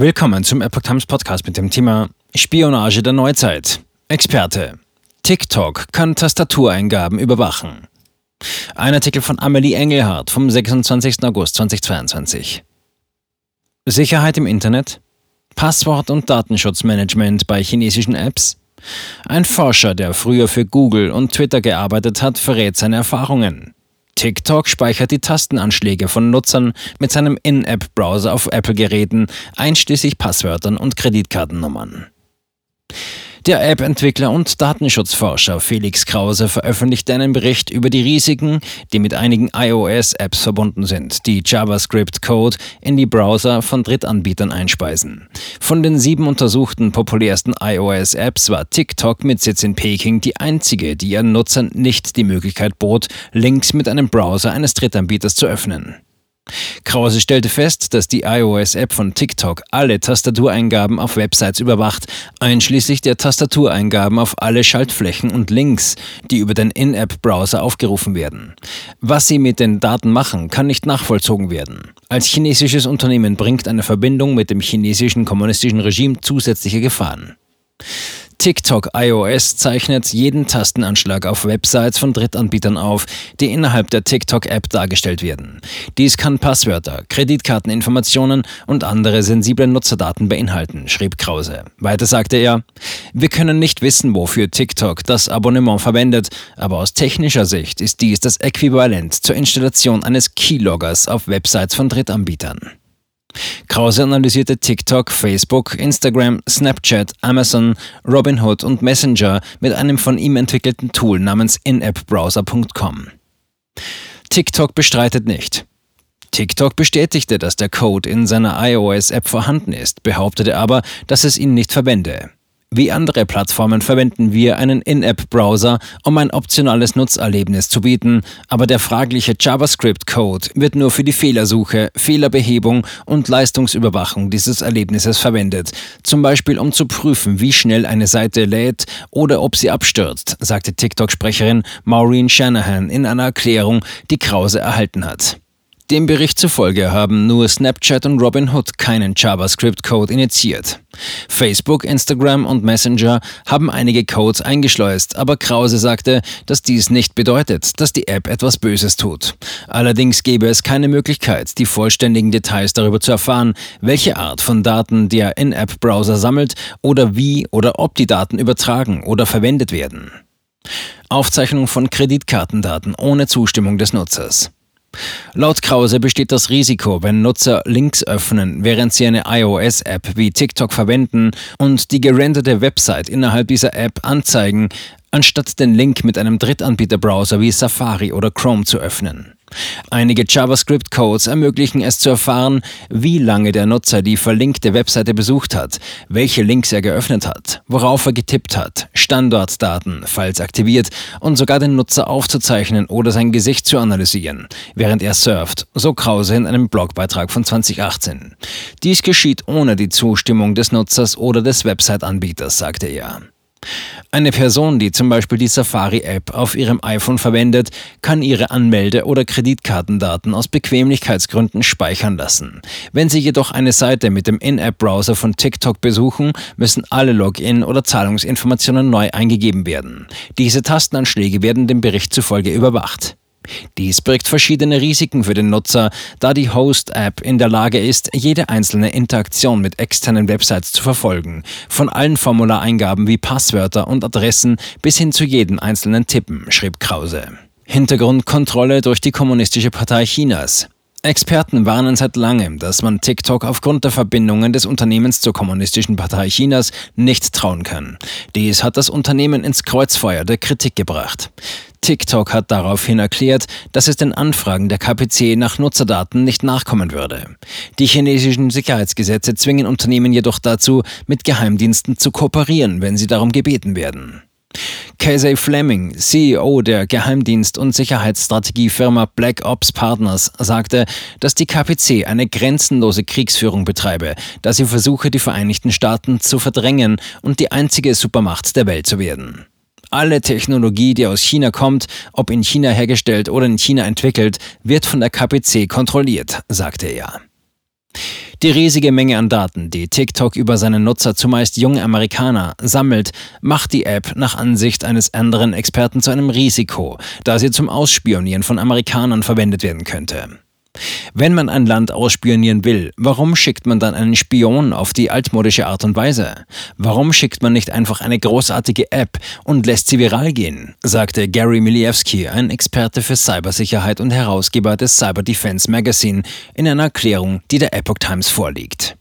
Willkommen zum Epoch Times Podcast mit dem Thema Spionage der Neuzeit. Experte. TikTok kann Tastatureingaben überwachen. Ein Artikel von Amelie Engelhardt vom 26. August 2022. Sicherheit im Internet? Passwort- und Datenschutzmanagement bei chinesischen Apps? Ein Forscher, der früher für Google und Twitter gearbeitet hat, verrät seine Erfahrungen. TikTok speichert die Tastenanschläge von Nutzern mit seinem In-App-Browser auf Apple-Geräten, einschließlich Passwörtern und Kreditkartennummern. Der App-Entwickler und Datenschutzforscher Felix Krause veröffentlichte einen Bericht über die Risiken, die mit einigen iOS-Apps verbunden sind, die JavaScript-Code in die Browser von Drittanbietern einspeisen. Von den sieben untersuchten populärsten iOS-Apps war TikTok mit Sitz in Peking die einzige, die ihren Nutzern nicht die Möglichkeit bot, Links mit einem Browser eines Drittanbieters zu öffnen. Krause stellte fest, dass die iOS-App von TikTok alle Tastatureingaben auf Websites überwacht, einschließlich der Tastatureingaben auf alle Schaltflächen und Links, die über den In-App-Browser aufgerufen werden. Was sie mit den Daten machen, kann nicht nachvollzogen werden. Als chinesisches Unternehmen bringt eine Verbindung mit dem chinesischen kommunistischen Regime zusätzliche Gefahren. TikTok iOS zeichnet jeden Tastenanschlag auf Websites von Drittanbietern auf, die innerhalb der TikTok-App dargestellt werden. Dies kann Passwörter, Kreditkarteninformationen und andere sensible Nutzerdaten beinhalten, schrieb Krause. Weiter sagte er, wir können nicht wissen, wofür TikTok das Abonnement verwendet, aber aus technischer Sicht ist dies das Äquivalent zur Installation eines Keyloggers auf Websites von Drittanbietern. Krause analysierte TikTok, Facebook, Instagram, Snapchat, Amazon, Robinhood und Messenger mit einem von ihm entwickelten Tool namens inappbrowser.com. TikTok bestreitet nicht. TikTok bestätigte, dass der Code in seiner iOS-App vorhanden ist, behauptete aber, dass es ihn nicht verwende. Wie andere Plattformen verwenden wir einen In-App-Browser, um ein optionales Nutzerlebnis zu bieten, aber der fragliche JavaScript-Code wird nur für die Fehlersuche, Fehlerbehebung und Leistungsüberwachung dieses Erlebnisses verwendet, zum Beispiel um zu prüfen, wie schnell eine Seite lädt oder ob sie abstürzt, sagte TikTok-Sprecherin Maureen Shanahan in einer Erklärung, die Krause erhalten hat. Dem Bericht zufolge haben nur Snapchat und Robinhood keinen JavaScript-Code initiiert. Facebook, Instagram und Messenger haben einige Codes eingeschleust, aber Krause sagte, dass dies nicht bedeutet, dass die App etwas Böses tut. Allerdings gäbe es keine Möglichkeit, die vollständigen Details darüber zu erfahren, welche Art von Daten der In-App-Browser sammelt oder wie oder ob die Daten übertragen oder verwendet werden. Aufzeichnung von Kreditkartendaten ohne Zustimmung des Nutzers. Laut Krause besteht das Risiko, wenn Nutzer Links öffnen, während sie eine iOS-App wie TikTok verwenden und die gerenderte Website innerhalb dieser App anzeigen, anstatt den Link mit einem Drittanbieter-Browser wie Safari oder Chrome zu öffnen. Einige JavaScript-Codes ermöglichen es zu erfahren, wie lange der Nutzer die verlinkte Webseite besucht hat, welche Links er geöffnet hat, worauf er getippt hat, Standortdaten, falls aktiviert, und sogar den Nutzer aufzuzeichnen oder sein Gesicht zu analysieren, während er surft, so Krause in einem Blogbeitrag von 2018. Dies geschieht ohne die Zustimmung des Nutzers oder des Website-Anbieters, sagte er. Eine Person, die zum Beispiel die Safari-App auf ihrem iPhone verwendet, kann ihre Anmelde- oder Kreditkartendaten aus Bequemlichkeitsgründen speichern lassen. Wenn Sie jedoch eine Seite mit dem In-App-Browser von TikTok besuchen, müssen alle Login- oder Zahlungsinformationen neu eingegeben werden. Diese Tastenanschläge werden dem Bericht zufolge überwacht. Dies birgt verschiedene Risiken für den Nutzer, da die Host-App in der Lage ist, jede einzelne Interaktion mit externen Websites zu verfolgen, von allen Formulareingaben wie Passwörter und Adressen bis hin zu jedem einzelnen Tippen, schrieb Krause. Hintergrundkontrolle durch die Kommunistische Partei Chinas. Experten warnen seit langem, dass man TikTok aufgrund der Verbindungen des Unternehmens zur Kommunistischen Partei Chinas nicht trauen kann. Dies hat das Unternehmen ins Kreuzfeuer der Kritik gebracht. TikTok hat daraufhin erklärt, dass es den Anfragen der KPC nach Nutzerdaten nicht nachkommen würde. Die chinesischen Sicherheitsgesetze zwingen Unternehmen jedoch dazu, mit Geheimdiensten zu kooperieren, wenn sie darum gebeten werden. Casey Fleming, CEO der Geheimdienst- und Sicherheitsstrategiefirma Black Ops Partners, sagte, dass die KPC eine grenzenlose Kriegsführung betreibe, da sie versuche, die Vereinigten Staaten zu verdrängen und die einzige Supermacht der Welt zu werden. Alle Technologie, die aus China kommt, ob in China hergestellt oder in China entwickelt, wird von der KPC kontrolliert, sagte er. Die riesige Menge an Daten, die TikTok über seine Nutzer, zumeist junge Amerikaner, sammelt, macht die App nach Ansicht eines anderen Experten zu einem Risiko, da sie zum Ausspionieren von Amerikanern verwendet werden könnte. Wenn man ein Land ausspionieren will, warum schickt man dann einen Spion auf die altmodische Art und Weise? Warum schickt man nicht einfach eine großartige App und lässt sie viral gehen? sagte Gary Miliewski, ein Experte für Cybersicherheit und Herausgeber des Cyber Defense Magazine, in einer Erklärung, die der Epoch Times vorliegt.